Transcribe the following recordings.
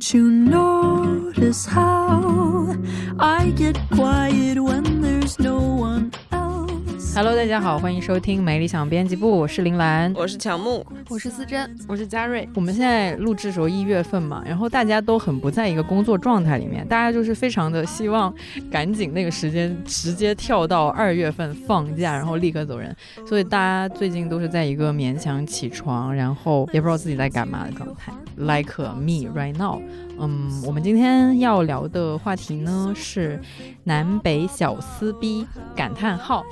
Don't you notice how I get quiet when there's no one else? Hello，大家好，欢迎收听没理想编辑部，我是林兰。我是乔木，我是思珍，我是嘉瑞。我们现在录制的时候一月份嘛，然后大家都很不在一个工作状态里面，大家就是非常的希望赶紧那个时间直接跳到二月份放假，然后立刻走人。所以大家最近都是在一个勉强起床，然后也不知道自己在干嘛的状态。Like me right now。嗯，我们今天要聊的话题呢是南北小撕逼感叹号。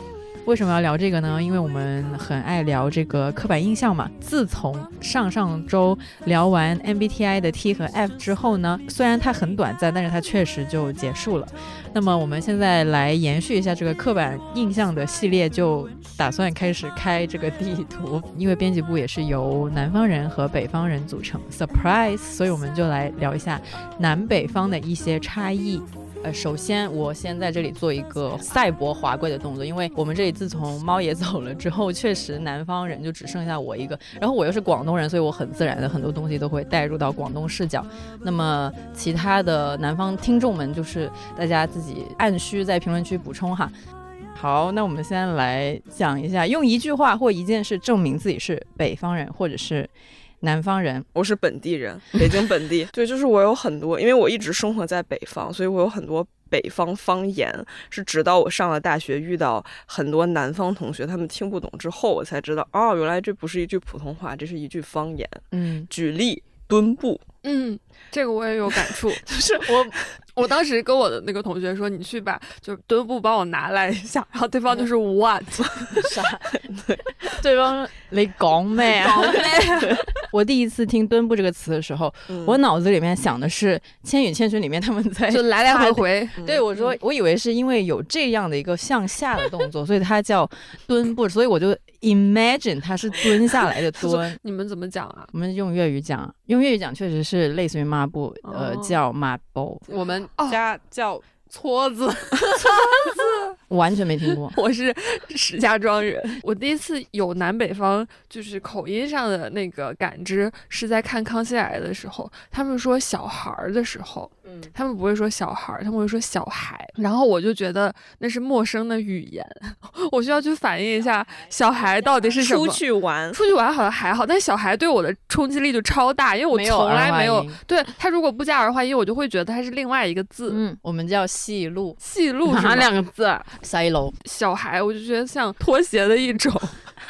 为什么要聊这个呢？因为我们很爱聊这个刻板印象嘛。自从上上周聊完 MBTI 的 T 和 F 之后呢，虽然它很短暂，但是它确实就结束了。那么我们现在来延续一下这个刻板印象的系列，就打算开始开这个地图。因为编辑部也是由南方人和北方人组成，surprise，所以我们就来聊一下南北方的一些差异。呃，首先我先在这里做一个赛博华贵的动作，因为我们这里自从猫爷走了之后，确实南方人就只剩下我一个，然后我又是广东人，所以我很自然的很多东西都会带入到广东视角。那么其他的南方听众们，就是大家自己按需在评论区补充哈。好，那我们先来讲一下，用一句话或一件事证明自己是北方人或者是南方人。我是本地人，北京本地。对，就是我有很多，因为我一直生活在北方，所以我有很多北方方言。是直到我上了大学，遇到很多南方同学，他们听不懂之后，我才知道，哦，原来这不是一句普通话，这是一句方言。嗯，举例，墩布。嗯，这个我也有感触，就是我，我当时跟我的那个同学说，你去把就是墩布帮我拿来一下，然后对方就是 what 啥？对，对方你讲咩啊？搞咩？我第一次听“墩布”这个词的时候，我脑子里面想的是《千与千寻》里面他们在就来来回回。对，我说我以为是因为有这样的一个向下的动作，所以它叫墩布，所以我就 imagine 它是蹲下来的蹲。你们怎么讲啊？我们用粤语讲，用粤语讲确实是类似于抹布，呃，叫抹布。我们家叫搓子，完全没听过。我是石家庄人，我第一次有南北方就是口音上的那个感知，是在看《康熙来了》的时候，他们说小孩儿的时候，嗯，他们不会说小孩儿，他们会说小孩，然后我就觉得那是陌生的语言，我需要去反映一下小孩。到底是什么。出去玩，出去玩好像还好，但小孩对我的冲击力就超大，因为我从来没有对他如果不加儿化音，我就会觉得他是另外一个字。嗯，我们叫戏路，戏路哪两个字？塞楼。小孩，我就觉得像拖鞋的一种。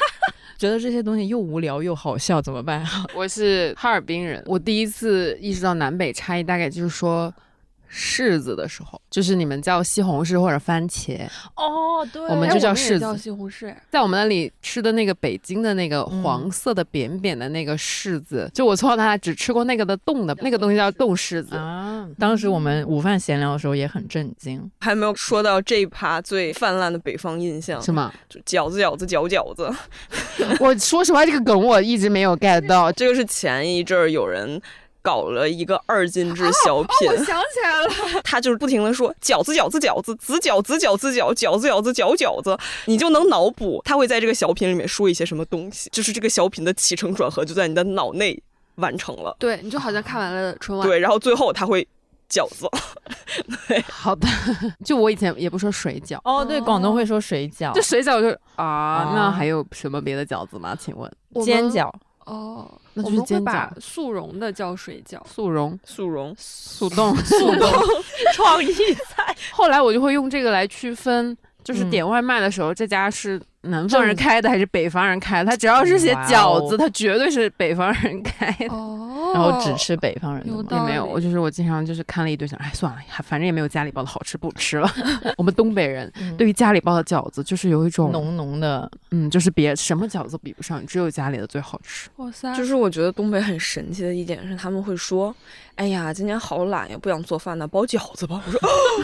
觉得这些东西又无聊又好笑，怎么办？啊我是哈尔滨人，我第一次意识到南北差异，大概就是说柿子的时候，就是你们叫西红柿或者番茄，哦，对我们就叫柿叫子。西红柿。在我们那里吃的那个北京的那个嗯黄色的扁扁的那个柿子，就我从小到大只吃过那个的冻的，那个东西叫冻柿子。啊，当时我们午饭闲聊的时候也很震惊。还没有说到这一趴最泛滥的北方印象，是吗？就饺子饺子饺饺子。我说实话，这个梗我一直没有 get 到。这个是前一阵儿有人。搞了一个二进制小品，我想起来了，他就是不停的说饺子饺子饺子子饺子饺子饺饺子饺子饺饺子，你就能脑补他会在这个小品里面说一些什么东西，就是这个小品的起承转合就在你的脑内完成了。对，你就好像看完了春晚。对，然后最后他会饺子，对好的，就我以前也不说水饺，哦，对，广东会说水饺，就水饺就啊，啊那还有什么别的饺子吗？请问煎饺。哦，那我就是煎们会把饺速溶的叫水饺。速溶、速溶。速冻、速冻。创意菜，后来我就会用这个来区分，就是嗯点外卖的时候，这家是南方人开的还是北方人开的？他只要是写饺子，哦他绝对是北方人开的。哦，然后只吃北方人的吗也没有，我就是我经常就是看了一堆，想哎算了，反正也没有家里包的好吃，不吃了。我们东北人嗯对于家里包的饺子，就是有一种浓浓的，嗯，就是别什么饺子比不上，只有家里的最好吃。哇塞，就是我觉得东北很神奇的一点是，他们会说：“哎呀，今天好懒呀，不想做饭呢，包饺子吧。”我说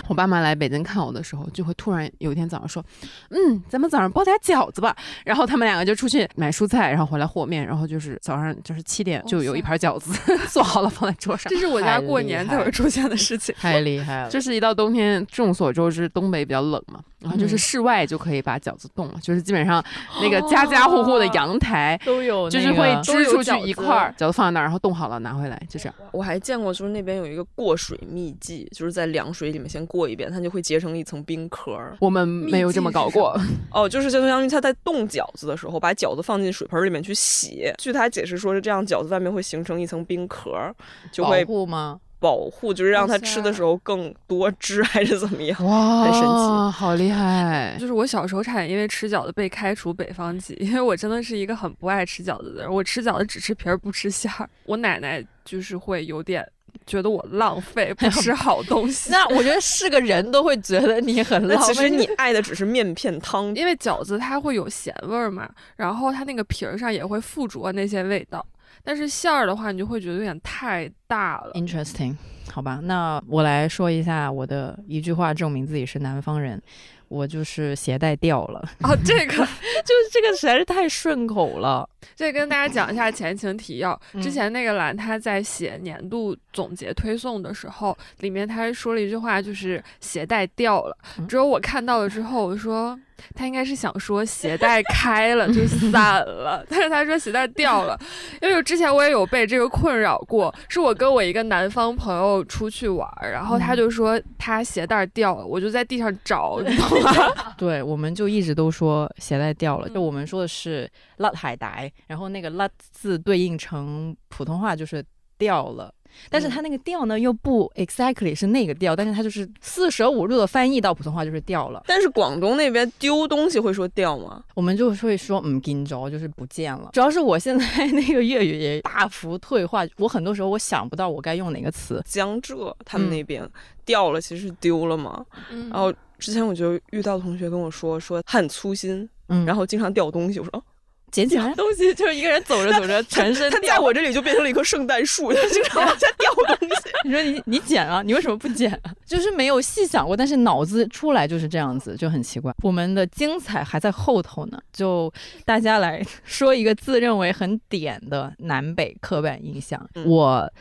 我爸妈来北京看我的时候，就会突然有一天早上说：“嗯，咱们早上包点饺子吧。”然后他们两个就出去买蔬菜，然后回来和面，然后就是早上就是七点就有一盘饺子 做好了放在桌上这。是我家过年才会出现的事情。太厉害了。就是一到冬天，众所周知，东北比较冷嘛，然后就是嗯室外就可以把饺子冻了，就是基本上那个家家户户的阳台。都有就是会支出去一块儿，饺子放在那儿，然后冻好了拿回来，就这样。我还见过，就是那边有一个过水秘技，就是在凉水里面先过一遍，它就会结成一层冰壳儿。我们没有这么搞过，哦，就是相当于他在冻饺子的时候，把饺子放进水盆里面去洗。据他解释说是这样，饺子外面会形成一层冰壳儿，就保会护吗？保护，就是让它吃的时候更多汁，还是怎么样？哇，很神奇好厉害！就是我小时候差点因为吃饺子被开除北方籍，因为我真的是一个很不爱吃饺子的人，我吃饺子只吃皮儿不吃馅儿。我奶奶就是会有点觉得我浪费，不吃 好东西。那我觉得是个人都会觉得你很那浪费。其实你爱的只是面片汤，因为饺子它会有咸味儿嘛，然后它那个皮儿上也会附着那些味道，但是馅儿的话，你就会觉得有点太大了。Interesting，好吧，那我来说一下我的一句话证明自己是南方人，我就是鞋带掉了，哦，这个 就是这个实在是太顺口了。这跟大家讲一下前情提要。之嗯前那个蓝他在写年度总结推送的时候，里面他说了一句话，就是鞋带掉了。嗯只有我看到了之后，我说他应该是想说鞋带开了就散了，但是他说鞋带掉了，因为之前我也有被这个困扰过，是我跟我一个南方朋友出去玩儿，然后他嗯就说他鞋带掉了，我就在地上找，你懂吗？对，我们就一直都说鞋带掉了，就嗯我们说的是拉海带，然后那个拉字对应成普通话就是掉了。但是它那个调呢，又不 exactly 是那个调，但是它就是四舍五入的翻译到普通话就是掉了。但是广东那边丢东西会说掉吗？我们就会说嗯见着，就是不见了。主要是我现在那个粤语也大幅退化，我很多时候我想不到我该用哪个词。江浙他们嗯那边、掉了，其实是丢了嘛。嗯然后之前我就遇到同学跟我说，说他很粗心，嗯，然后经常掉东西。我说哦，捡起来东西就是一个人走着走着全身他掉在。我这里就变成了一棵圣诞树，他经常往下掉东西。你说你你捡啊，你为什么不捡啊？就是没有细想过，但是脑子出来就是这样子，就很奇怪。我们的精彩还在后头呢，就大家来说一个自认为很点的南北刻板印象。嗯我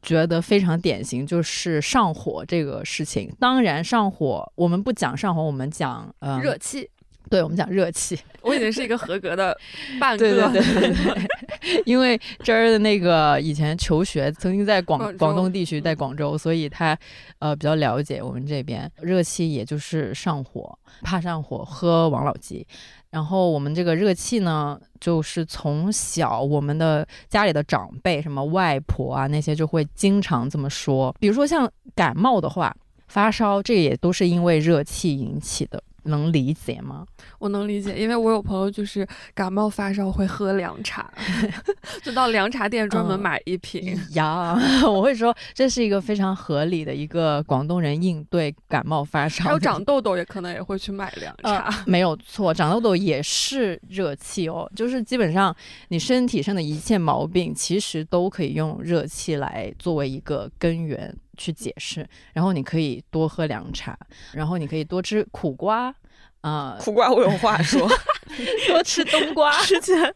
觉得非常典型，就是上火这个事情。当然，上火我们不讲上火，我们讲呃热气，对，我们讲热气。我已经是一个合格的 半个。对对对对对，因为这儿的那个以前求学，曾经在广广广东地区，在嗯广州，所以他呃比较了解我们这边热气，也就是上火，怕上火喝王老吉。然后我们这个热气呢，就是从小我们的家里的长辈，什么外婆啊那些，就会经常这么说。比如说像感冒的话，发烧，这也都是因为热气引起的，能理解吗？我能理解，因为我有朋友就是感冒发烧会喝凉茶，就到凉茶店专门嗯买一瓶。呀，我会说这是一个非常合理的一个广东人应对感冒发烧。还有长痘痘也可能也会去买凉呃茶。没有错，长痘痘也是热气哦，就是基本上你身体上的一切毛病，其实都可以用热气来作为一个根源去解释。然后你可以多喝凉茶，然后你可以多吃苦瓜，啊、苦瓜，我有话说。多吃冬瓜。之前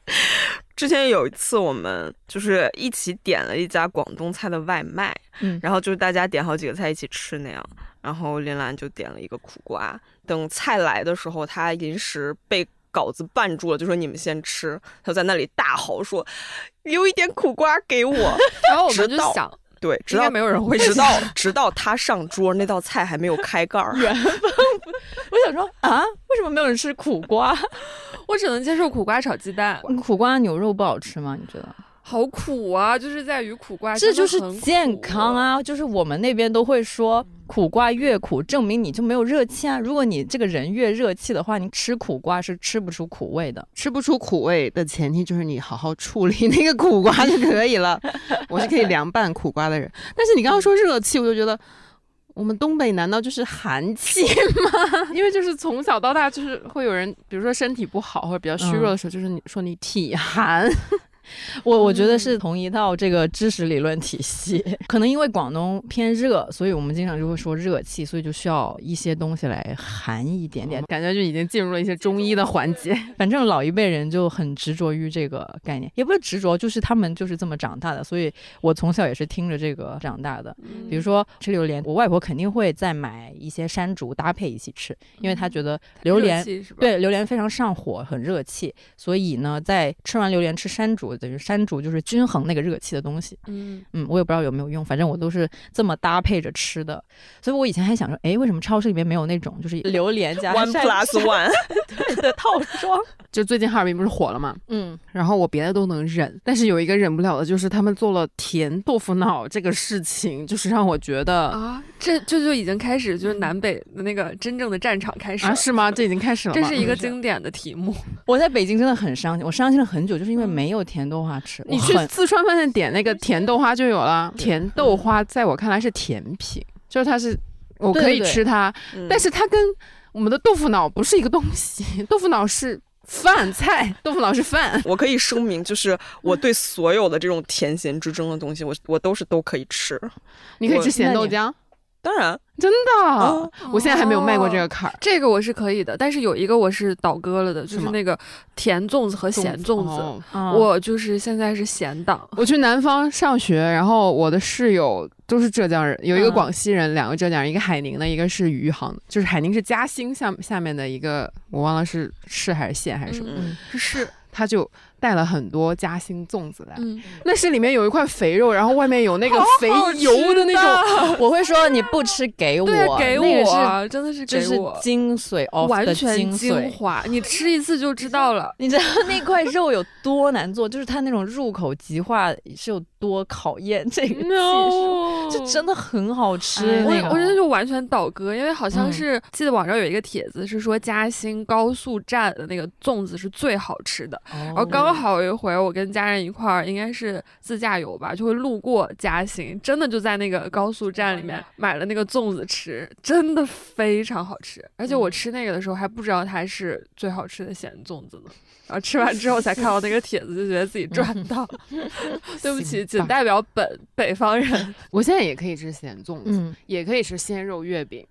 之前有一次，我们就是一起点了一家广东菜的外卖，嗯然后就是大家点好几个菜一起吃那样。然后林兰就点了一个苦瓜，等菜来的时候，她临时被稿子绊住了，就说你们先吃。她在那里大嚎说：“留一点苦瓜给我。然后我们就想，”对，直到应该没有人会吃直到直到他上桌，那道菜还没有开盖儿。我想说啊，为什么没有人吃苦瓜？我只能接受苦瓜炒鸡蛋，苦瓜牛肉不好吃吗？你觉得？好苦啊！就是在于苦瓜，这就是健康。啊！就是我们那边都会说，苦瓜越苦，证明你就没有热气啊。如果你这个人越热气的话，你吃苦瓜是吃不出苦味的。吃不出苦味的前提就是你好好处理那个苦瓜就可以了。我是可以凉拌苦瓜的人，但是你刚刚说热气，我就觉得。我们东北难道就是寒气吗？因为就是从小到大，就是会有人，比如说身体不好或者比较虚弱的时候，就是你说你体寒，我我觉得是同一套这个知识理论体系。可能因为广东偏热，所以我们经常就会说热气，所以就需要一些东西来寒一点点。感觉就已经进入了一些中医的环节。反正老一辈人就很执着于这个概念，也不是执着，就是他们就是这么长大的。所以我从小也是听着这个长大的。比如说吃榴莲，我外婆肯定会再买一些山竹搭配一起吃，因为她觉得榴莲对榴莲非常上火，很热气。所以呢，在吃完榴莲吃山竹，等于山竹就是均衡那个热气的东西。嗯嗯，我也不知道有没有用，反正我都是这么搭配着吃的。所以我以前还想说，哎，为什么超市里面没有那种就是榴莲加 one plus one 对的套装？就最近哈尔滨不是火了吗？嗯，然后我别的都能忍，但是有一个忍不了的，就是他们做了甜豆腐脑这个事情，就是让我觉得啊，这这就已经开始就是南北的那个真正的战场开始啊？是吗？这已经开始了，这是一个经典的题目。我在北京真的很伤心，我伤心了很久，就是因为没有甜豆花吃。你去四川饭店点那个甜豆花就有了。甜豆花在我看来是甜品，就是它是我可以吃它，但是它跟我们的豆腐脑不是一个东西。豆腐脑是饭菜，豆腐脑是饭。我可以声明，就是我对所有的这种甜咸之争的东西，我我都是都可以吃。你可以吃咸豆浆。当然，真的，我现在还没有迈过这个坎儿。这个我是可以的，但是有一个我是倒戈了的，就是那个甜粽子和咸粽子。我就是现在是咸党。我去南方上学，然后我的室友都是浙江人，有一个广西人，两个浙江人，一个海宁的，一个是余杭，就是海宁是嘉兴下下面的一个，我忘了是市还是县还是什么，是市，他就。带了很多嘉兴粽子来，那是里面有一块肥肉，然后外面有那个肥油的那种。我会说你不吃给我，给我，真的是这是精髓哦，完全精华。你吃一次就知道了。你知道那块肉有多难做？就是它那种入口即化是有多考验这个技术，就真的很好吃。我我觉得就完全倒戈，因为好像是记得网上有一个帖子是说嘉兴高速站的那个粽子是最好吃的，然后刚。刚好有一回，我跟家人一块儿，应该是自驾游吧，就会路过嘉兴，真的就在那个高速站里面买了那个粽子吃，真的非常好吃。而且我吃那个的时候还不知道它是最好吃的咸粽子呢，然后吃完之后才看到那个帖子，就觉得自己赚到。对不起，仅代表本北方人。我现在也可以吃咸粽子，也可以吃鲜肉月饼。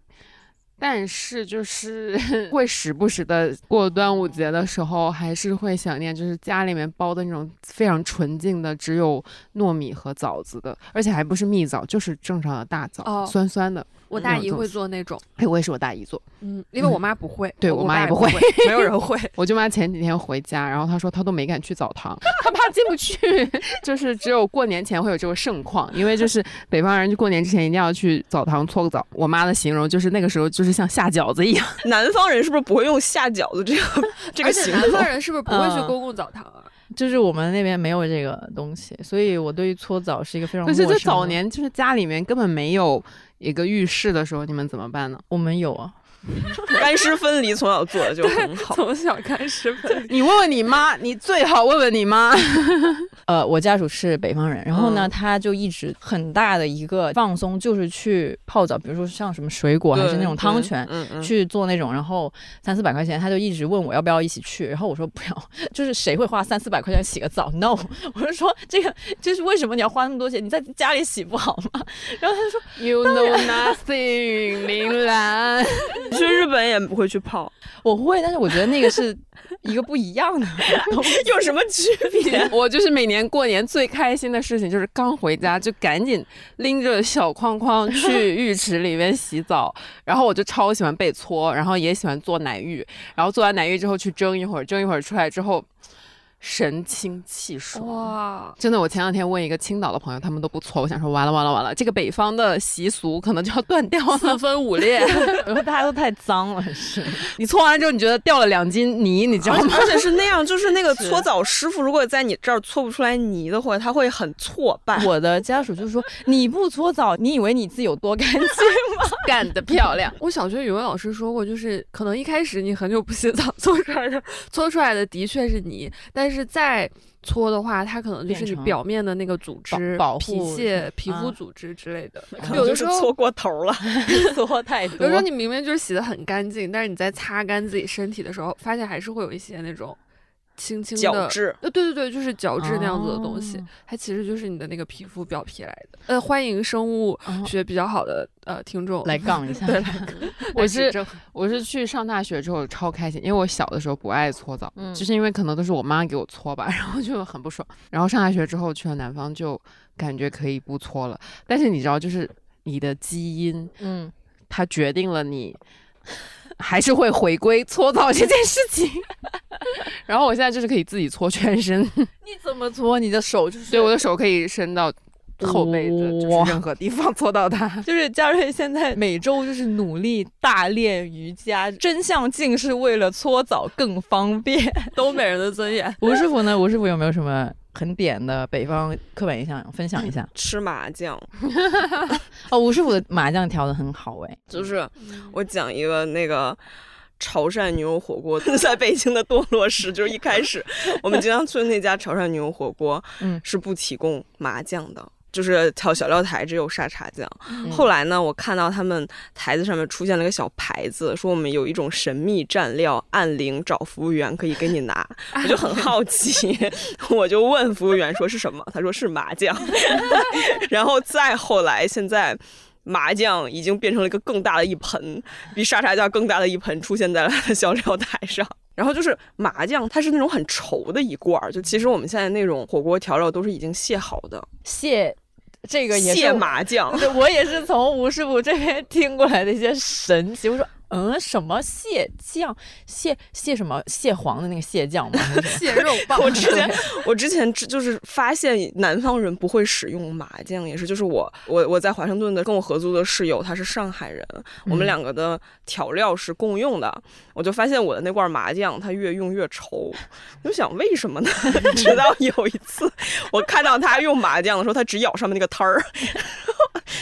但是就是 会时不时的过端午节的时候，还是会想念，就是家里面包的那种非常纯净的，只有糯米和枣子的，而且还不是蜜枣，就是正常的大枣，酸酸的。我大姨会做那种，哎，我也是我大姨做，嗯，因为我妈不会，对我妈也不会，没有人会。我舅妈前几天回家，然后她说她都没敢去澡堂，她怕进不去，就是只有过年前会有这个盛况，因为就是北方人就过年之前一定要去澡堂搓个澡。我妈的形容就是那个时候就是像下饺子一样。南方人是不是不会用下饺子这个这个形容？南方人是不是不会去公共澡堂啊？就是我们那边没有这个东西，所以我对于搓澡是一个非常。可是，在早年就是家里面根本没有。一个浴室的时候，你们怎么办呢？我们有啊。干湿分离从小做的就很好，从小干湿分离。你问问你妈，你最好问问你妈。呃，我家属是北方人，然后呢，他就一直很大的一个放松就是去泡澡，比如说像什么水果还是那种汤泉，去做那种，然后三四百块钱，他就一直问我要不要一起去，然后我说不要，就是谁会花三四百块钱洗个澡？No，我就说这个就是为什么你要花那么多钱？你在家里洗不好吗？然后他就说 You know nothing，林兰。去日本也不会去泡，我会，但是我觉得那个是一个不一样的，有什么区别？我就是每年过年最开心的事情就是刚回家就赶紧拎着小框框去浴池里面洗澡，然后我就超喜欢被搓，然后也喜欢做奶浴，然后做完奶浴之后去蒸一会儿，蒸一会儿出来之后。神清气爽哇！真的，我前两天问一个青岛的朋友，他们都不搓。我想说，完了完了完了，这个北方的习俗可能就要断掉了，四分五裂。然后大家都太脏了，是。你搓完了之后，你觉得掉了两斤泥，你知道吗？而且是那样，就是那个 搓澡师傅，如果在你这儿搓不出来泥的话，他会很挫败。我的家属就说：“你不搓澡，你以为你自己有多干净吗？干得漂亮！”我小学语文老师说过，就是可能一开始你很久不洗澡，搓出来的搓出来的的确是泥，但是。是再搓的话，它可能就是你表面的那个组织、皮屑、皮肤组织之类的。有的时候搓过头了，搓太多。有时候你明明就是洗的很干净，但是你在擦干自己身体的时候，发现还是会有一些那种轻轻的。角质。呃，对对对，就是角质那样子的东西，哦它其实就是你的那个皮肤表皮来的。呃，欢迎生物哦学比较好的呃听众来杠一下。对，我是我是去上大学之后超开心，因为我小的时候不爱搓澡，嗯就是因为可能都是我妈给我搓吧，然后就很不爽。然后上大学之后去了南方，就感觉可以不搓了。但是你知道，就是你的基因，嗯，它决定了你还是会回归搓澡这件事情。然后我现在就是可以自己搓全身，你怎么搓？你的手就是所以我的手可以伸到后背的，就是任何地方搓到它。就是嘉瑞现在每周就是努力大练瑜伽，真相竟是为了搓澡更方便。东北人的尊严。吴师傅呢？吴师傅有没有什么很点的北方刻板印象分享一下？吃麻酱，哦，吴师傅的麻酱调的很好哎，就是我讲一个那个潮汕牛肉火锅 在北京的堕落史，就是一开始我们经常去的那家潮汕牛肉火锅，嗯是不提供麻酱的。就是调小料台只有沙茶酱。嗯后来呢，我看到他们台子上面出现了个小牌子，说我们有一种神秘蘸料，按铃找服务员可以给你拿。我就很好奇，我就问服务员说是什么，他说是麻酱。然后再后来，现在麻酱已经变成了一个更大的一盆，比沙茶酱更大的一盆出现在了小料台上。然后就是麻酱，它是那种很稠的一罐儿，就其实我们现在那种火锅调料都是已经卸好的蟹这个也是蟹麻将。我也是从吴师傅这边听过来的一些神奇。我说，嗯，什么蟹酱？蟹蟹什么？蟹黄的那个蟹酱吗？蟹肉棒，我之前 我之前只就是发现南方人不会使用麻酱，也是就是我我我在华盛顿的跟我合租的室友他是上海人，我们嗯两个的调料是共用的，我就发现我的那罐麻酱它越用越稠，我就想为什么呢？直到有一次我看到他用麻酱的时候，他只咬上面那个汤儿，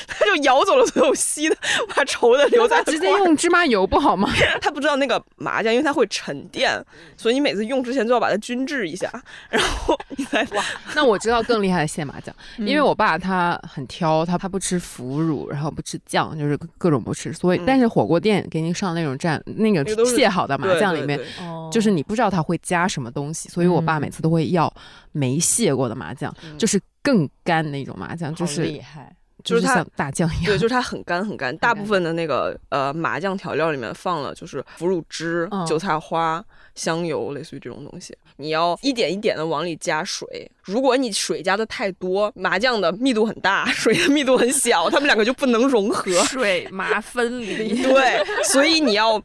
他就咬走了所有稀的，把稠的留在直接用芝麻油不好吗？他不知道那个麻酱，因为它会沉淀，所以你每次用之前就要把它均质一下，然后你再哇，那我知道更厉害的蟹麻酱，嗯。因为我爸他很挑，他他不吃腐乳，然后不吃酱，就是各种不吃。所以，嗯。但是火锅店给你上那种蘸那个那个都是蟹好的麻酱里面，对。对哦。就是你不知道他会加什么东西，所以我爸嗯。每次都会要没卸过的麻酱，嗯。就是更干那种麻酱，就是厉害。就是它像大酱一对，就是它很干很干。大部分的那个呃麻酱调料里面放了就是腐乳汁、嗯韭菜花、香油，类似于这种东西。你要一点一点的往里加水，如果你水加的太多，麻酱的密度很大，水的密度很小，它们两个就不能融合。水麻分离。对，所以你要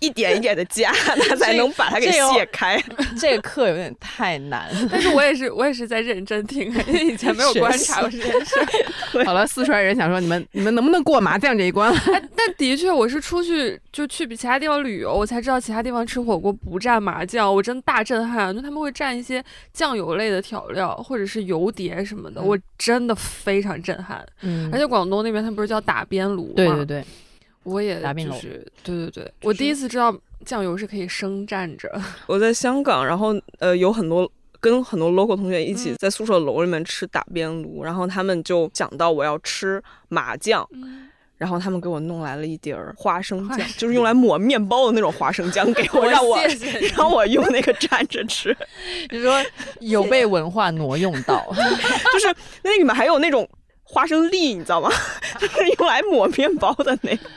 一点一点的加，它才能把它给卸开。这个课有点太难。但是我也是，我也是在认真听，因为以前没有观察过这件事。好了，四川人想说你们你们能不能过麻将这一关？哎，但的确，我是出去就去比其他地方旅游，我才知道其他地方吃火锅不蘸麻酱，我真大震撼。就他们会蘸一些酱油类的调料，或者是油碟什么的，嗯我真的非常震撼。嗯而且广东那边他们不是叫打边炉吗？对对对，我也打边炉就是对对对，我第一次知道酱油是可以生蘸着。我在香港，然后呃有很多。跟很多 local 同学一起嗯在宿舍楼里面吃打边炉，然后他们就讲到我要吃麻酱，然后他们给我弄来了一碟儿花生酱，就是用来抹面包的那种花生酱，给我让我谢谢让我用那个蘸着吃，你说 有被文化挪用到。就是那里面还有那种花生粒，你知道吗？就是用来抹面包的那个。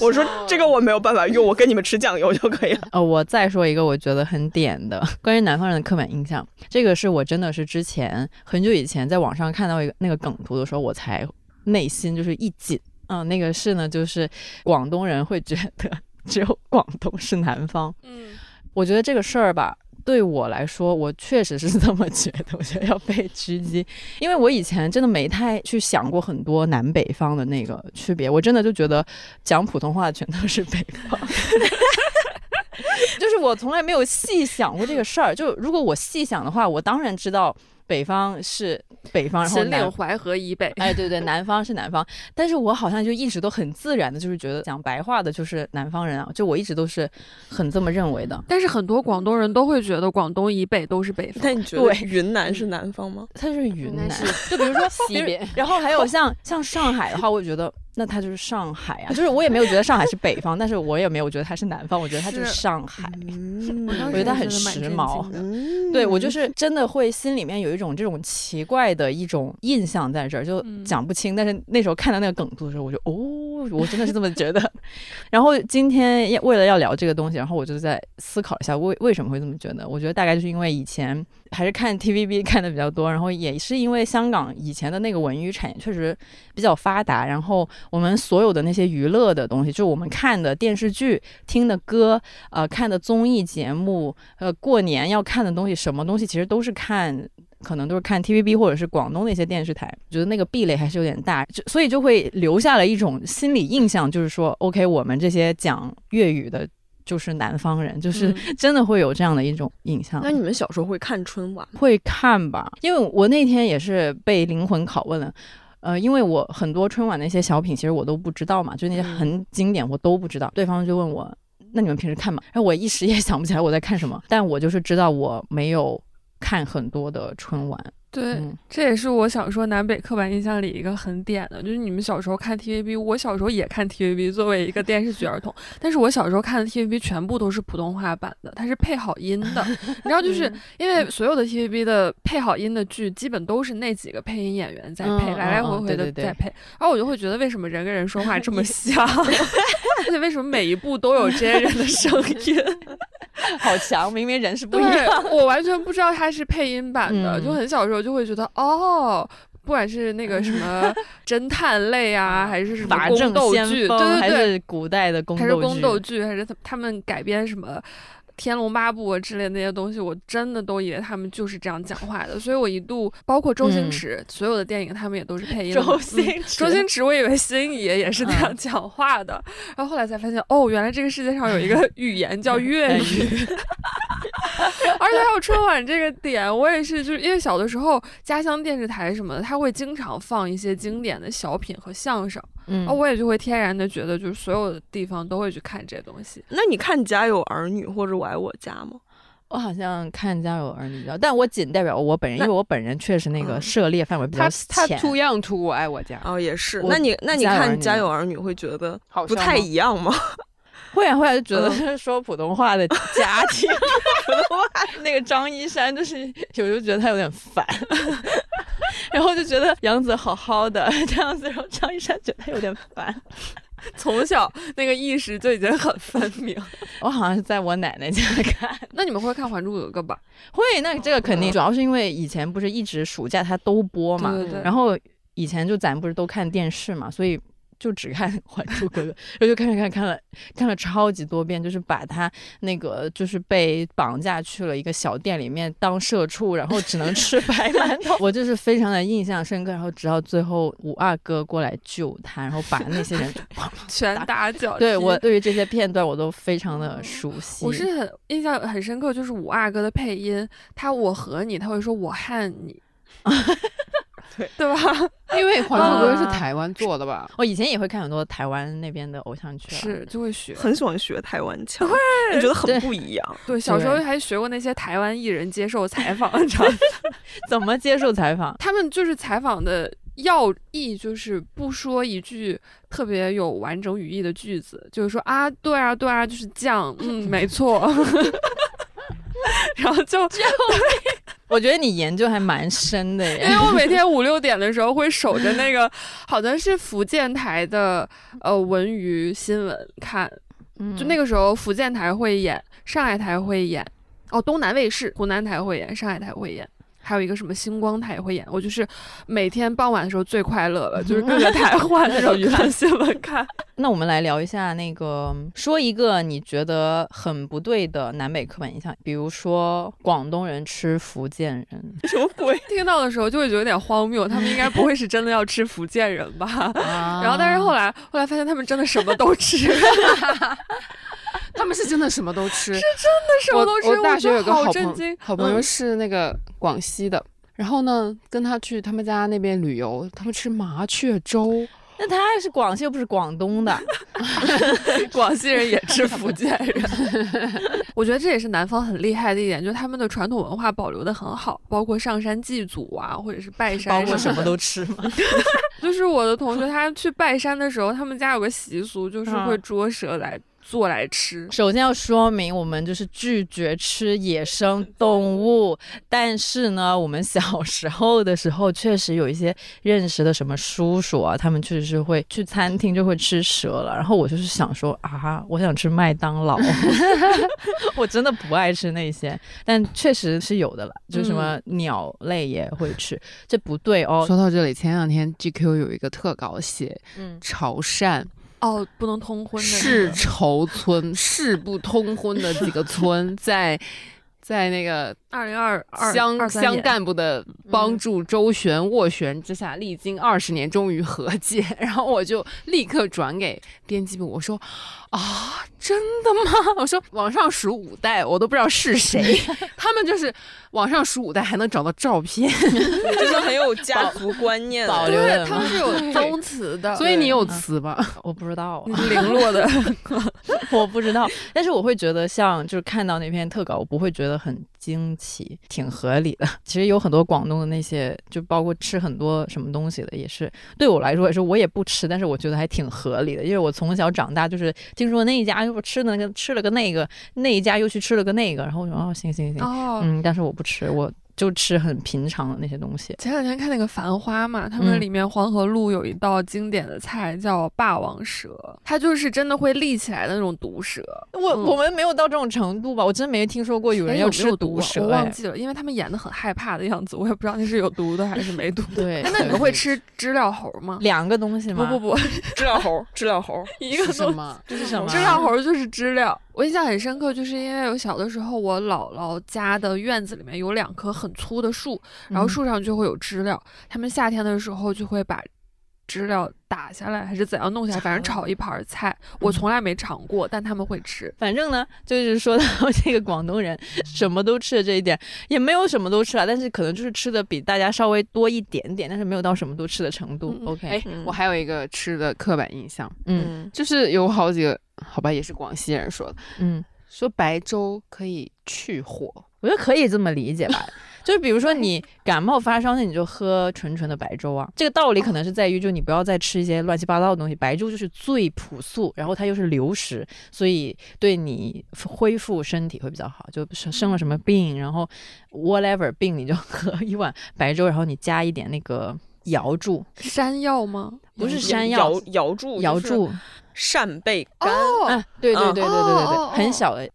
我说这个我没有办法用，我跟你们吃酱油就可以了。呃，我再说一个我觉得很点的关于南方人的刻板印象，这个是我真的是之前很久以前在网上看到一个那个梗图的时候，我才内心就是一紧。嗯，那个是呢，就是广东人会觉得只有广东是南方。嗯，我觉得这个事儿吧，对我来说，我确实是 这么觉得。我觉得要被狙击，因为我以前真的没太去想过很多南北方的那个区别。我真的就觉得讲普通话全都是北方。就是我从来没有细想过这个事儿。就如果我细想的话，我当然知道北方是北方，然后南秦岭淮河以北。哎，对对，南方是南方，但是我好像就一直都很自然的，就是觉得讲白话的就是南方人啊，就我一直都是很这么认为的。但是很多广东人都会觉得广东以北都是北方。那你觉得对云南是南方吗？它是云南，南就比如说 西边，然后还有像像上海的话，我觉得那它就是上海啊，就是我也没有觉得上海是北方，但是我也没有觉得它是南方，我觉得它就是是上海。嗯我当时觉得它很时髦嗯对我就是真的会心里面有一种这种奇怪的一种印象在这儿，就嗯讲不清。但是那时候看到那个梗图的时候，我就哦，我真的是这么觉得。然后今天要为了要聊这个东西，然后我就在思考一下为为什么会这么觉得。我觉得大概就是因为以前还是看 TVB 看的比较多，然后也是因为香港以前的那个文娱产业确实比较发达，然后我们所有的那些娱乐的东西，就我们看的电视剧、听的歌、呃看的综艺节目、呃过年要看的东西，什么东西其实都是看。可能都是看 TVB 或者是广东的一些电视台，觉得那个壁垒还是有点大，就所以就会留下了一种心理印象，就是说，OK，我们这些讲粤语的，就是南方人，就是嗯真的会有这样的一种印象。那你们小时候会看春晚？会看吧，因为我那天也是被灵魂拷问了。呃，因为我很多春晚的一些小品，其实我都不知道嘛，就那些很经典，我都不知道。对方就问我，那你们平时看吗？然后我一时也 想不起来我在看什么，但我就是知道我没有看很多的春晚。对，嗯，这也是我想说南北刻板印象里一个很点的，就是你们小时候看 TVB，我小时候也看 TVB，作为一个电视剧儿童，但是我小时候看的 TVB 全部都是普通话版的，它是配好音的，你知道，就是因为所有的 TVB 的配好音的剧，基本都是那几个配音演员在配，嗯来来嗯回回的嗯对对对。在配，然后我就会觉得为什么人跟人说话这么像，而且为什么每一部都有这些人的声音？好强，明明人是不对一样。，我完全不知道它是配音版的，嗯就很小时候就会觉得哦。不管是那个什么 侦探类啊，还是什么宫斗剧，对对对，是古代的宫还是宫斗剧。剧，还是他他们改编什么《天龙八部》啊之类的那些东西，我真的都以为他们就是这样讲话的，所以我一度包括周星嗯。驰、所有的电影，他们也都是配音。周嗯星驰，周星驰，我以为星爷也是那样嗯。讲话的，然后后来才发现，哦，原来这个世界上有一个 语言叫粤哎语。而且还有春晚这个点，我也是，就是因为小的时候家乡电视台什么的，他会经常放一些经典的小品和相声，嗯啊，我也就会天然的觉得，就是所有的地方都会去看这些东西。那你看《家有儿女》或者《我爱我家》吗？我好像看《家有儿女》比较，但我仅代表我本人，因为我本人确实那个嗯涉猎范围比较浅他他浅。too young to 我爱我家，哦，也是。那你那你看《家有儿女》会觉得不太一样吗？会啊会啊，就觉得说普通话的家庭，普通话那个张一山，就是有时候觉得他有点烦，然后就觉得杨紫好好的这样子，然后张一山觉得他有点烦。从小那个意识就已经很分明。我好像是在我奶奶家看，那你们会看《还珠格格》吧？会那这个肯定，主要是因为以前不是一直暑假它都播嘛，对对对。然后以前就咱不是都看电视嘛，所以就只看《还珠格格》，然后就看看看看了看了超级多遍，就是把他那个就是被绑架去了一个小店里面当社畜，然后只能吃白 馒头，我就是非常的印象深刻。然后直到最后五阿哥过来救他，然后把那些人全打脚踢。对我对于这些片段我都非常的熟悉。我是很印象很深刻，就是五阿哥的配音，他我和你，他会说我和你，对对吧？因为《还珠格格》是啊台湾做的吧？我以前也会看很多台湾那边的偶像剧啊，是就会学。很喜欢学台湾腔，就觉得很不一样。对，小时候还学过那些台湾艺人接受采访，你知道吗？怎么接受采访？他们就是采访的要义，就是不说一句特别有完整语义的句子，就是说啊，对啊，对啊，就是这样，嗯，没错。然后就 我觉得你研究还蛮深的耶因为。我每天五六点的时候会守着那个，好像是福建台的呃文娱新闻看，就那个个时候福建台会演，上海台会演，哦，东南卫视、湖南台会演，上海台会演。还有一个什么星光台也会演，我就是每天傍晚的时候最快乐了，就是各个台换那种娱乐新闻看。那我们来聊一下那个，说一个你觉得很不对的南北刻板印象，比如说广东人吃福建人，什么鬼？听到的时候就会觉得有点荒谬，他们应该不会是真的要吃福建人吧？然然后，但是后来后来发现他们真的什么都吃，他们是真的什么都吃，是真的什么都吃。我我大学有个好好朋震惊，好朋友嗯是那个广西的，然后呢，跟他去他们家那边旅游，他们吃麻雀粥，那他是广西又不是广东的，广西人也吃福建人。我觉得这也是南方很厉害的一点，就是他们的传统文化保留的很好，包括上山祭祖啊，或者是拜山，包括什么都吃嘛。就是我的同学，他去拜山的时候，他们家有个习俗，就是会捉蛇来。做来吃，首先要说明我们就是拒绝吃野生动物，但是呢，我们小时候的时候确实有一些认识的什么叔叔啊，他们确实是会去餐厅就会吃蛇了。然后我就是想说啊，我想吃麦当劳，我真的不爱吃那些，但确实是有的了，就什么鸟类也会吃，这不对哦。说到这里，前两天 GQ 有一个特稿写，嗯，潮汕。哦，不能通婚的世仇村，世不通婚的几个村 在。在那个二零二二乡乡干部的帮助周旋斡旋之下，历经二十年终于和解，然后我就立刻转给编辑部，我说啊，真的吗？我说往上数五代，我都不知道是谁，他们就是往上数五代还能找到照片，真的很有家族观念，保留的，他们是有宗祠的，所以你有祠吧？我不知道，零落的，我不知道，但是我会觉得像就是看到那篇特稿，我不会觉得。很惊奇，挺合理的。其实有很多广东的那些，就包括吃很多什么东西的，也是对我来说也是我也不吃，但是我觉得还挺合理的，因为我从小长大就是听说那一家又吃的那个吃了个那个，那一家又去吃了个那个，然后我说哦行行行，嗯，但是我不吃我。就吃很平常的那些东西。前两天看那个《繁花》嘛，他们里面黄河路有一道经典的菜叫霸王蛇，它就是真的会立起来的那种毒蛇。我我们没有到这种程度吧？我真没听说过有人要吃毒蛇。我忘记了，因为他们演的很害怕的样子，我也不知道那是有毒的还是没毒。对，那你们会吃知了猴吗？两个东西吗？不不不，知了猴，知了猴，一个什么？这是什么？知了猴就是知了。我印象很深刻，就是因为我小的时候，我姥姥家的院子里面有两棵很粗的树，然后树上就会有知了。他们夏天的时候就会把知了打下来，还是怎样弄下来，反正炒一盘菜。我从来没尝过，但他们会吃。反正呢，就是说到 这个广东人什么都吃的这一点，也没有什么都吃了，但是可能就是吃的比大家稍微多一点点，但是没有到什么都吃的程度。OK，哎，我还有一个吃的刻板印象，嗯，就是有好几个。好吧，也是广西人说的。嗯，说白粥可以去火，我觉得可以这么理解吧。就是比如说你感冒发烧，那你就喝纯纯的白粥啊。这个道理可能是在于，就你不要再吃一些乱七八糟的东西。白粥就是最朴素，然后它又是流食，所以对你恢复身体会比较好。就生了什么病，然后 whatever 病，你就喝一碗白粥，然后你加一点那个瑶柱山药吗？不是山药，瑶柱，瑶柱。扇贝干，嗯，对对对对对对对，很小的。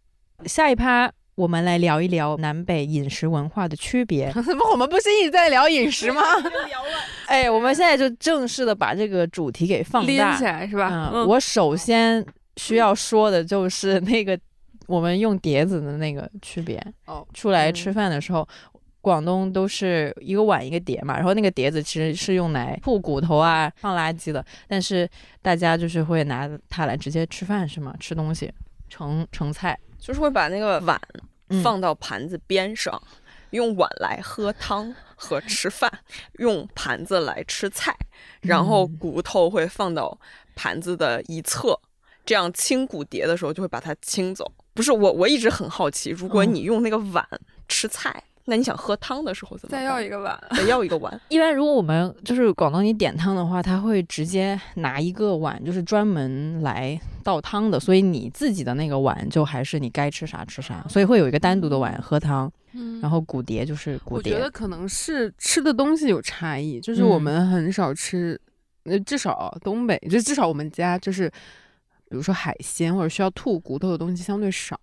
下一趴我们来聊一聊南北饮食文化的区别。怎么我们不是一直在聊饮食吗？聊了。哎，我们现在就正式的把这个主题给放大起来，是吧？嗯。我首先需要说的就是那个我们用碟子的那个区别。哦。出来吃饭的时候。广东都是一个碗一个碟嘛，然后那个碟子其实是用来铺骨头啊、放垃圾的，但是大家就是会拿它来直接吃饭，是吗？吃东西、盛盛菜，就是会把那个碗放到盘子边上，用碗来喝汤和吃饭，用盘子来吃菜，然后骨头会放到盘子的一侧，这样清骨碟的时候就会把它清走。不是我，我一直很好奇，如果你用那个碗吃菜。那你想喝汤的时候怎么？再要一个碗，再要一个碗。一般如果我们就是广东，你点汤的话，他会直接拿一个碗，就是专门来倒汤的。所以你自己的那个碗就还是你该吃啥吃啥，所以会有一个单独的碗喝汤。嗯，然后骨碟就是骨碟。我觉得可能是吃的东西有差异，就是我们很少吃，呃，至少东北，就至少我们家就是，比如说海鲜或者需要吐骨头的东西相对少。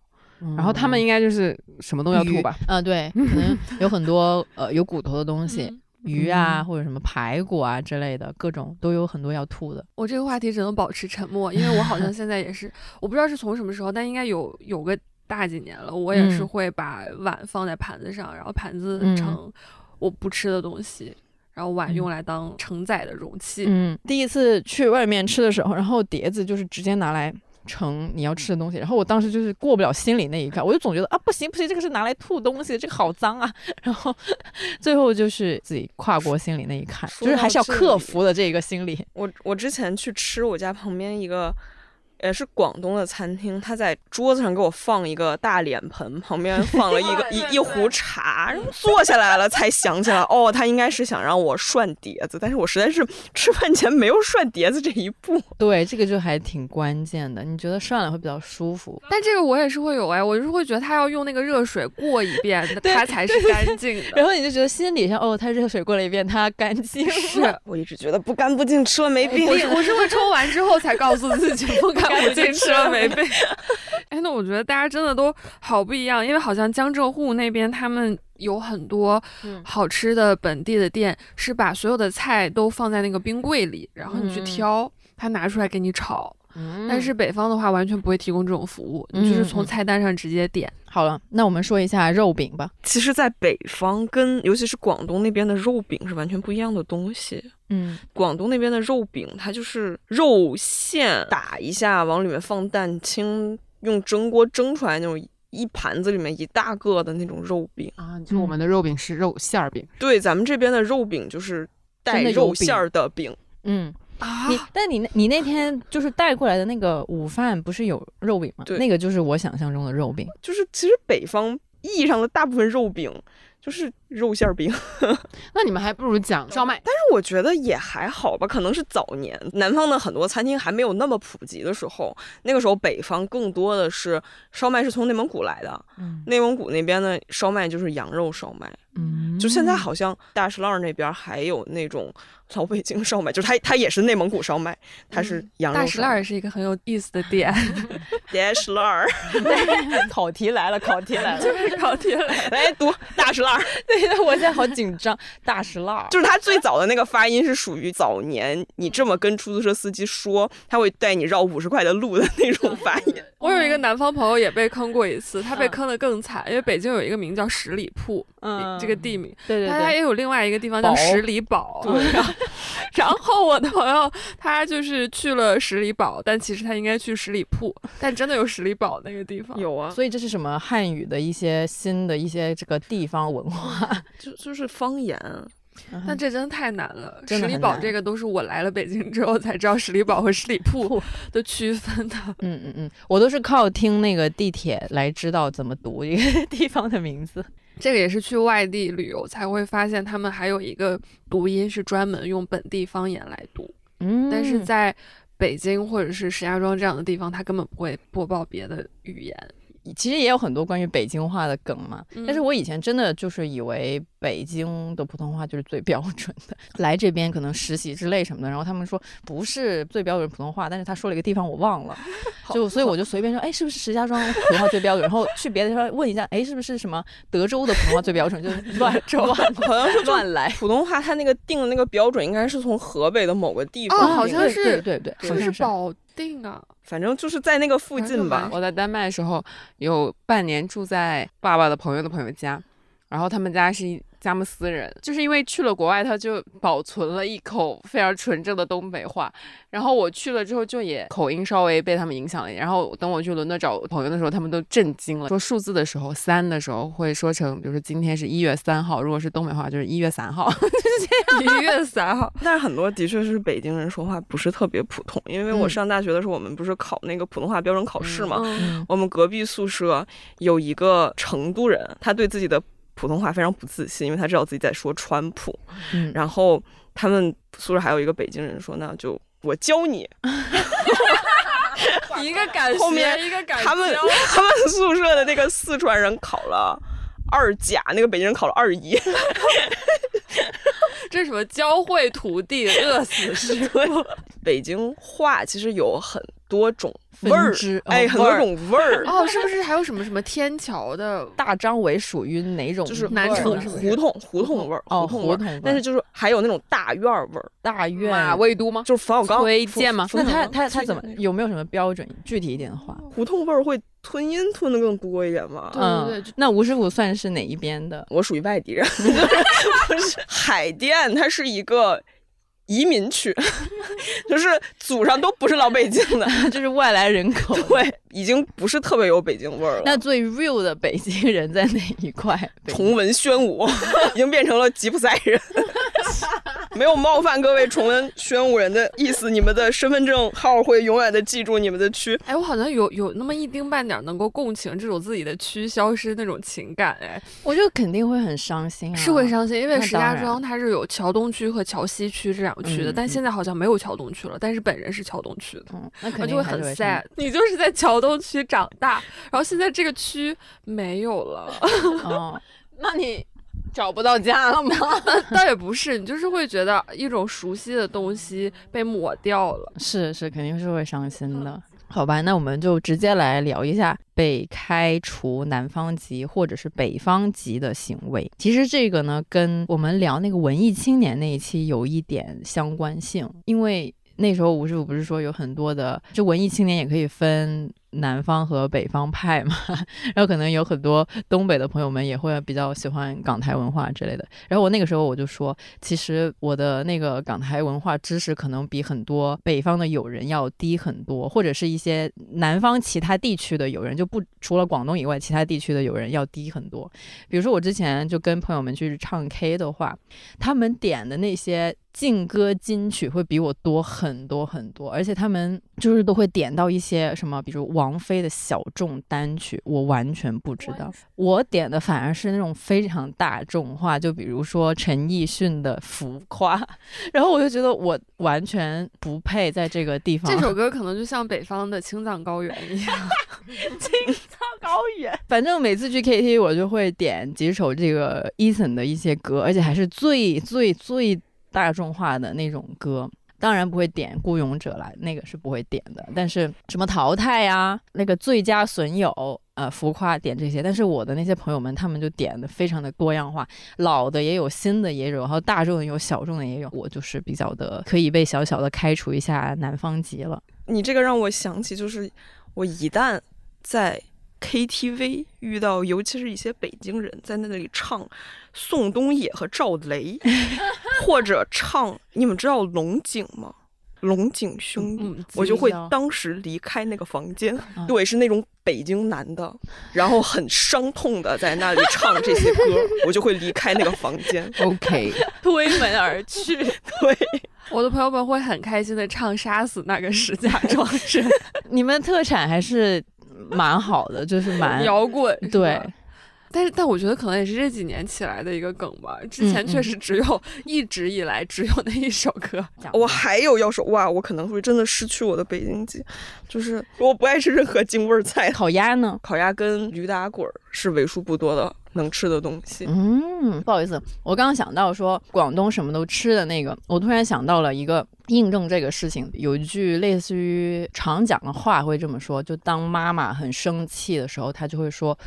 然后他们应该就是什么都要吐吧？啊，对，可能有很多 呃有骨头的东西，鱼啊或者什么排骨啊之类的，各种都有很多要吐的。我这个话题只能保持沉默，因为我好像现在也是，我不知道是从什么时候，但应该有有个大几年了，我也是会把碗放在盘子上，然后盘子盛我不吃的东西，然后碗用来当承载的容器。嗯，第一次去外面吃的时候，然后碟子就是直接拿来。成你要吃的东西，然后我当时就是过不了心里那一关，我就总觉得啊不行不行，这个是拿来吐东西的，这个好脏啊，然后最后就是自己跨过心里那一坎，就是还是要克服的这个心理。我我之前去吃我家旁边一个。也是广东的餐厅，他在桌子上给我放一个大脸盆，旁边 放了一个一一壶茶，然后坐下来了才想起来，哦，他应该是想让我涮碟子，但是我实在是吃饭前没有涮碟子这一步。对，这个就还挺关键的。你觉得涮了会比较舒服？但这个我也是会有哎，我就是会觉得他要用那个热水过一遍，它才是干净的。然后你就觉得心理上，哦，他热水过了一遍，它干净。是 我一直觉得不干不净，吃了没病。我是我是会冲完之后才告诉自己不干不净，吃了没被。哎，那我觉得大家真的都好不一样，因为好像江浙沪那边他们有很多嗯好吃的本地的店，是把所有的菜都放在那个冰柜里，然后你去嗯挑，他拿出来给你炒。嗯但是北方的话完全不会提供这种服务，你就是从菜单上直接点。好了，那我们说一下肉饼吧。其实，在北方跟尤其是广东那边的肉饼是完全不一样的东西。嗯广东那边的肉饼，它就是肉馅打一下，往里面放蛋清，用蒸锅蒸出来那种一盘子里面一大个的那种肉饼。啊，就我们的肉饼是肉馅儿饼，对，咱们这边的肉饼就是带肉馅儿的饼。嗯，啊你但你那你那天就是带过来的那个午饭不是有肉饼吗？对那个就是我想象中的肉饼。就是其实北方意义上的大部分肉饼就是肉馅儿饼，那你们还不如讲烧麦。但是我觉得也还好吧，可能是早年南方的很多餐厅还没有那么普及的时候，那个时候北方更多的是烧麦是从内蒙古来的，嗯内蒙古那边的烧麦就是羊肉烧麦，嗯就现在好像大石烂儿那边还有那种老北京烧麦，就是它它也是内蒙古烧麦，它是羊肉大石烧麦烂儿是一个很有意思的店，大石烂儿，考题来了，考题来了。就是考题来。来读大石烂儿，对，我现在好紧张。大石蜡，就是他最早的那个发音是属于早年你这么跟出租车司机说，他会带你绕五十块的路的那种发音。我有一个南方朋友也被坑过一次，他被嗯坑的更惨，因为北京有一个名叫十里铺，嗯。这个地名，对对对，它它也有另外一个地方叫十里堡。然后我的朋友他就是去了十里堡，但其实他应该去十里铺，但真的有十里堡那个地方。有啊，所以这是什么汉语的一些新的一些这个地方文化？就就是方言。但这真的太难了，十里堡这个都是我来了北京之后才知道十里堡和十里铺 的区分的。嗯嗯嗯，我都是靠听那个地铁来知道怎么读一个地方的名字。这个也是去外地旅游才会发现，他们还有一个读音是专门用本地方言来读，嗯但是在北京或者是石家庄这样的地方，他根本不会播报别的语言。其实也有很多关于北京话的梗嘛，嗯但是我以前真的就是以为北京的普通话就是最标准的。来这边可能实习之类什么的，然后他们说不是最标准普通话，但是他说了一个地方我忘了，就所以我就随便说，哎，是不是石家庄普通话最标准？然后去别的地方问一下，哎，是不是什么德州的普通话最标准？就是乱乱好像是乱来。普通话它那个定的那个标准应该是从河北的某个地哦方好像是对对对，是不是好像是保定啊？反正就是在那个附近吧。我在丹麦的时候有半年住在爸爸的朋友的朋友家，然后他们家是一佳木斯人，就是因为去了国外，他就保存了一口非常纯正的东北话。然后我去了之后，就也口音稍微被他们影响了一点。然后等我去伦敦找朋友的时候，他们都震惊了，说数字的时候，三的时候会说成，比如说今天是一月三号，如果是东北话就是一月三号。一月三号，但是很多的确是北京人说话不是特别普通，因为我嗯上大学的时候，我们不是考那个普通话标准考试嘛，嗯，我们隔壁宿舍有一个成都人，他对自己的普通话非常不自信，因为他知道自己在说川普。嗯，然后他们宿舍还有一个北京人说，那就我教你。一个敢后面学，一个敢他们他们宿舍的那个四川人考了二甲，那个北京人考了二乙。这是什么教会徒弟饿死师傅？北京话其实有很多种味儿分支，哦哎，很多种味儿。哦，是不是还有什么什么天桥的？大张伟属于哪种？就是南城胡是不是胡同胡同味儿。胡同味儿，但是就是还有那种大院儿味儿，大院马未都吗？就是冯小刚推荐吗那他他他怎么有没有什么标准具体一点的话？胡同味儿会吞音吞的更多一点吗？对对对嗯，那吴师傅算是哪一边的？我属于外地人，不是海淀，它是一个移民区，就是祖上都不是老北京的，就是外来人口。对，已经不是特别有北京味儿了。那最 real 的北京人在哪一块？崇文宣武 已经变成了吉普赛人。没有冒犯各位崇文宣武人的意思，你们的身份证号会永远的记住你们的区。哎，我好像有有那么一丁半点能够共情这种自己的区消失那种情感。哎，我觉得肯定会很伤心啊，是会伤心，因为石家庄它是有桥东区和桥西区这两个区的，嗯。嗯但现在好像没有桥东区了，但是本人是桥东区的。嗯，那我就会很肯定还是 sad，你就是在桥东区长大，然后现在这个区没有了，哦，那你找不到家了吗？倒也不是，你就是会觉得一种熟悉的东西被抹掉了。是是，肯定是会伤心的。好吧，那我们就直接来聊一下被开除南方籍或者是北方籍的行为。其实这个呢，跟我们聊那个文艺青年那一期有一点相关性，因为那时候吴师傅不是说有很多的，就文艺青年也可以分南方和北方派嘛，然后可能有很多东北的朋友们也会比较喜欢港台文化之类的。然后我那个时候我就说，其实我的那个港台文化知识可能比很多北方的友人要低很多，或者是一些南方其他地区的友人，就不除了广东以外，其他地区的友人要低很多。比如说我之前就跟朋友们去唱 K 的话，他们点的那些劲歌金曲会比我多很多很多，而且他们就是都会点到一些什么，比如王菲的小众单曲，我完全不知道。我点的反而是那种非常大众化，就比如说陈奕迅的《浮夸》，然后我就觉得我完全不配在这个地方。这首 歌可能就像北方的青藏高原一样，青藏高原。反正每次去 KTV，我就会点几首这个 Eason 的一些歌，而且还是最最最大众化的那种歌。当然不会点《孤勇者》来，那个是不会点的。但是什么淘汰呀、那个最佳损友，呃，浮夸点这些。但是我的那些朋友们，他们就点的非常的多样化，老的也有，新的也有，然后大众的有，小众的也有。我就是比较的可以被小小的开除一下南方籍了。你这个让我想起，就是我一旦在 KTV 遇到，尤其是一些北京人在那里唱宋冬野和赵雷，或者唱你们知道龙井吗？龙井兄弟，嗯，我就会当时离开那个房间。嗯对，是那种北京男的，然后很伤痛的在那里唱这些歌，我就会离开那个房间。OK，推门而去。对，我的朋友们会很开心的唱《杀死那个石家庄人》你们特产还是蛮好的，就是蛮摇滚，对。但是，但我觉得可能也是这几年起来的一个梗吧。之前嗯确实只有、一直以来只有那一首歌。我还有要说，哇，我可能会真的失去我的北京籍，就是我不爱吃任何京味儿菜。烤鸭呢？烤鸭跟驴打滚儿是为数不多的能吃的东西。嗯，不好意思，我刚刚想到说广东什么都吃的那个，我突然想到了一个印证这个事情，有一句类似于常讲的话会这么说，就当妈妈很生气的时候，她就会说。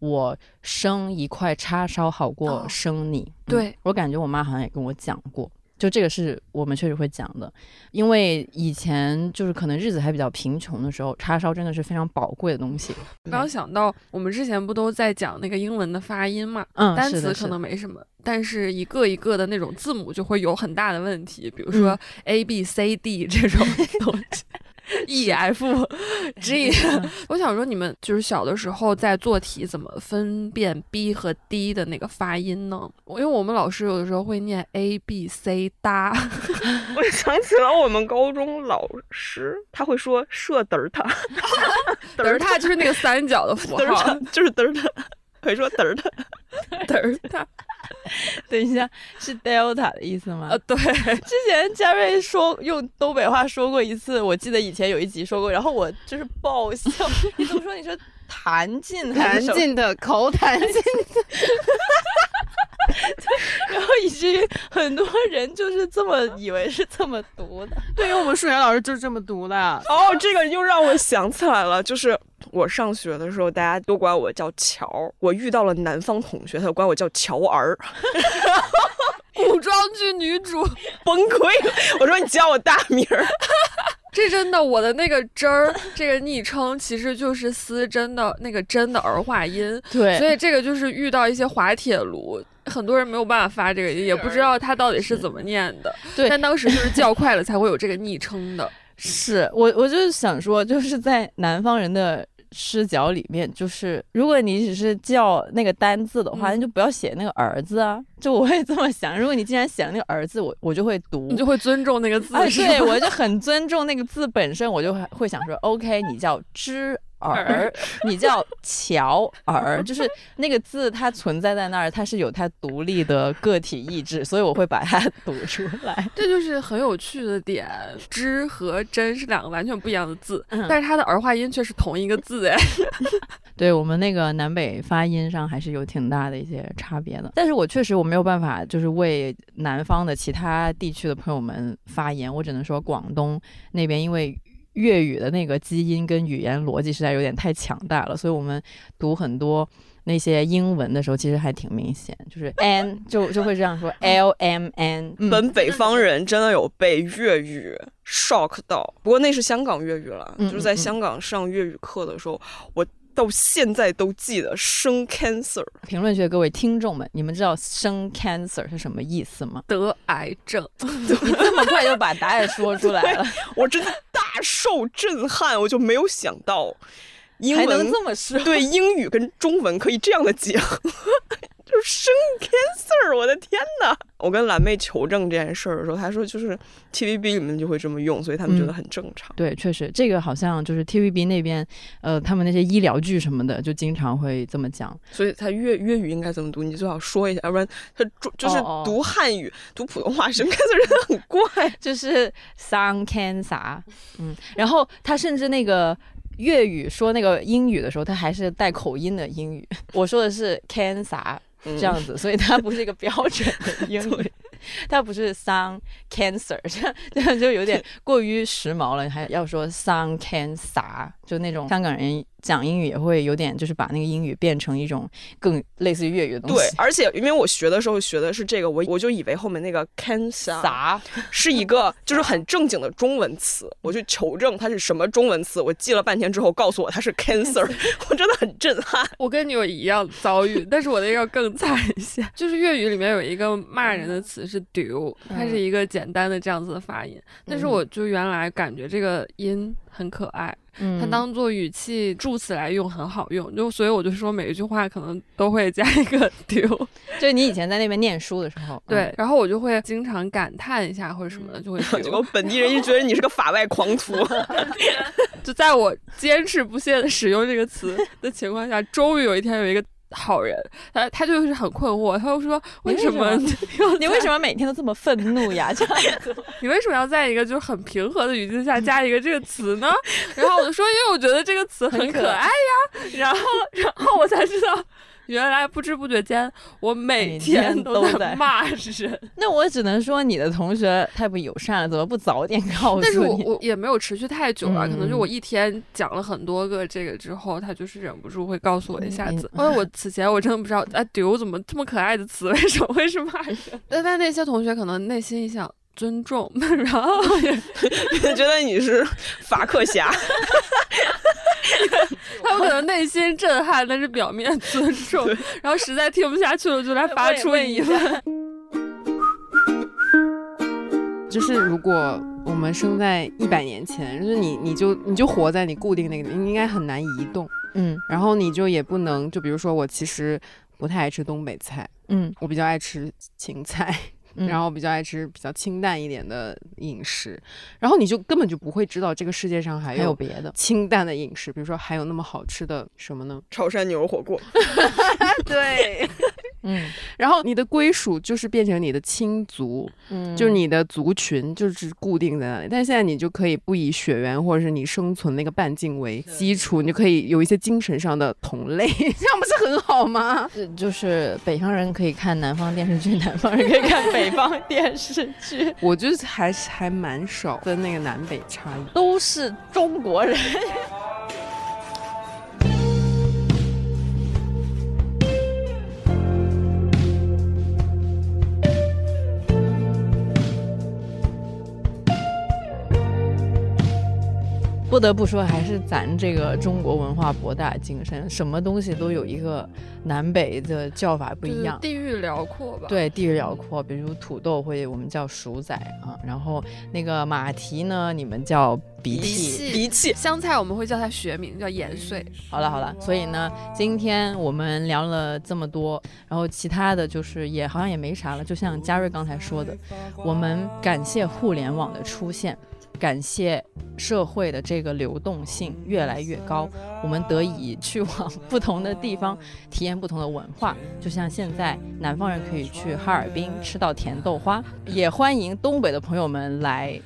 我生一块叉烧好过哦生你。嗯对我感觉我妈好像也跟我讲过，就这个是我们确实会讲的，因为以前就是可能日子还比较贫穷的时候，叉烧真的是非常宝贵的东西。刚想到我们之前不都在讲那个英文的发音嘛？嗯，单词可能没什么，但是一个一个的那种字母就会有很大的问题，比如说 A B C D 这种东西。E F G，我想说，你们就是小的时候在做题，怎么分辨 B 和 D 的那个发音呢？我因为我们老师有的时候会念 A B C 哒，我想起了我们高中老师，他会说射嘚儿他，嘚嘚儿它就是那个三角的符号，就是嘚儿他，会说嘚儿他。嘚儿它。等一下，是 Delta 的意思吗？呃，对，之前嘉瑞说用东北话说过一次，我记得以前有一集说过，然后我就是爆笑。你怎么说？你说弹进还弹是什么，进的口弹进，然后以至于很多人就是这么以为是这么读的。对，于我们数学老师就是这么读的。哦，这个又让我想起来了，就是我上学的时候，大家都管我叫乔，我遇到了南方同学，他管我叫乔儿，古装剧女主，崩溃了。我说你叫我大名儿，这真的，我的那个真儿这个昵称其实就是思真的那个真的儿化音，对所以这个就是遇到一些滑铁卢。很多人没有办法发这个音，也不知道他到底是怎么念的。对但当时就是叫快了才会有这个昵称的。是我，我就是想说，就是在南方人的视角里面，就是如果你只是叫那个单字的话，嗯那就不要写那个儿子啊。就我会这么想，如果你既然写了那个儿子，我我就会读，你就会尊重那个字，啊，对 我就很尊重那个字本身，我就会会想说，OK，你叫知儿，你叫乔儿，就是那个字它存在在那儿，它是有它独立的个体意志，所以我会把它读出来。这就是很有趣的点。知和真是两个完全不一样的字，嗯但是它的儿化音却是同一个字哎。对我们那个南北发音上还是有挺大的一些差别的，但是我确实我没有办法就是为南方的其他地区的朋友们发言，我只能说广东那边因为。粤语的那个基因跟语言逻辑实在有点太强大了，所以我们读很多那些英文的时候，其实还挺明显，就是 n 就就会这样说 l m n，嗯。本北方人真的有被粤语 shock 到，不过那是香港粤语了，嗯就是在香港上粤语课的时候，我到现在都记得生 cancer，评论区的各位听众们，你们知道生 cancer 是什么意思吗？得癌症，你这么快就把答案说出来了，我真的大受震撼，我就没有想到英还能文这么说？对英语跟中文可以这样的结合，就是生 cancer，我的天呐！我跟蓝妹求证这件事儿的时候，她说就是 TVB 里面就会这么用，所以他们觉得嗯很正常。对，确实，这个好像就是 TVB 那边，呃，他们那些医疗剧什么的，就经常会这么讲。所以他粤粤语应该怎么读，你最好说一下，要不然他就是读汉语、读普通话，生 cancer 真的很怪。就是 sun cancer，嗯，然后他甚至那个粤语说那个英语的时候，他还是带口音的英语。我说的是 cancer 嗯这样子，所以它不是一个标准的英语，它不是 sun cancer，这样这样就有点过于时髦了，还要说 sun cancer，就那种香港人讲英语也会有点，就是把那个英语变成一种更类似于粤语的东西。对，而且因为我学的时候学的是这个，我我就以为后面那个 cancer 啥？是一个 就是很正经的中文词，我去求证它是什么中文词，我记了半天之后告诉我它是 cancer，我真的很震撼。我跟你有一样遭遇，但是我的要更惨一些。就是粤语里面有一个骂人的词是丢，它是一个简单的这样子的发音，但是我就原来感觉这个音很可爱，嗯它当做语气助词来用很好用，就所以我就说每一句话可能都会加一个 丢，就是你以前在那边念书的时候，对，然后我就会经常感叹一下或者什么的，就会结果。本地人一觉得你是个法外狂徒 就在我坚持不懈的使用这个词的情况下，终于有一天有一个。好人，他他就是很困惑，他就说为什么你 你为什么每天都这么愤怒呀？这样子，你为什么要在一个就是很平和的语境下加一个这个词呢？然后我就说，因为我觉得这个词很可爱呀。然后，然后我才知道，原来不知不觉间，我每每天天都都在骂人。那我只能说你的同学太不友善了，怎么不早点告诉但是我？我也没有持续太久了，可能就嗯我一天讲了很多个这个之后，他就是忍不住会告诉我一下嗯子。因 为我此前我真的不知道，啊，丢怎么这么可爱的词为什么会是骂人？但但那些同学可能内心一想。尊重，然后也 觉得你是法克侠。他们可能内心震撼，但是表面尊重，然后实在听不下去了，就来发出疑问。就是如果我们生在一百年前，就是你你就你就活在你固定那个，你应该很难移动，嗯。然后你就也不能，就比如说我其实不太爱吃东北菜，嗯，我比较爱吃芹菜，嗯然后比较爱吃比较清淡一点的饮食，然后你就根本就不会知道这个世界上还有别的，清淡的饮食，比如说还有那么好吃的什么呢？潮汕牛肉火锅，对，嗯然后你的归属就是变成你的亲族，嗯就是你的族群就是固定在那里，但现在你就可以不以血缘或者是你生存那个半径为基础，你就可以有一些精神上的同类，这样不是很好吗？就是北方人可以看南方电视剧，南方人可以看北方电视剧，我就是还是还蛮少分那个南北差异。都是中国人。不得不说，还是咱这个中国文化博大精深，什么东西都有一个南北的叫法不一样。地域辽阔吧？对，地域辽阔。比如土豆会我们叫薯仔啊，然后那个马蹄呢，你们叫鼻涕。鼻涕。香菜我们会叫它学名叫盐碎。好了好了，所以呢，今天我们聊了这么多，然后其他的就是也好像也没啥了。就像嘉瑞刚才说的，我们感谢互联网的出现。感谢社会的这个流动性越来越高，我们得以去往不同的地方体验不同的文化。就像现在南方人可以去哈尔滨吃到甜豆花，也欢迎东北的朋友们来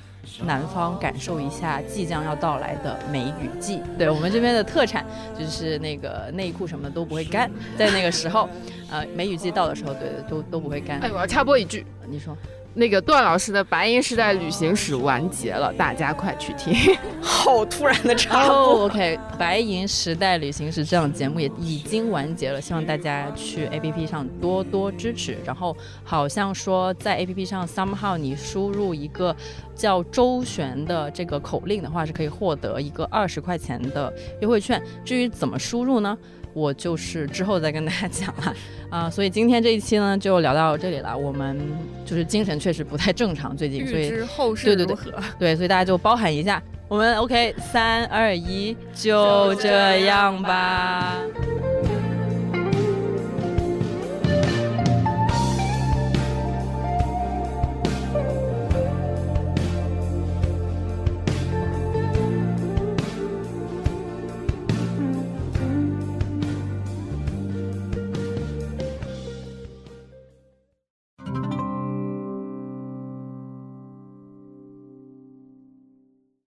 南方感受一下即将要到来的梅雨季。对我们这边的特产就是那个内裤什么的都不会干，在那个时候，呃，梅雨季到的时候，对对，都都不会干。哎，我要插播一句，你说。那个段老师的《白银时代旅行史》完结了，大家快去听！好突然的插播。OK，《白银时代旅行史》这档节目也已经完结了，希望大家去 APP 上多多支持。然后好像说在 APP 上，somehow 你输入一个叫周旋的这个口令的话，是可以获得一个二十块钱的优惠券。至于怎么输入呢？我就是之后再跟大家 讲了啊，所以今天这一期呢就聊到这里了。我们就是精神确实不太正常，最近，所以后事对对对对，所以大家就包含一下。我们 OK，三二一，就这样吧。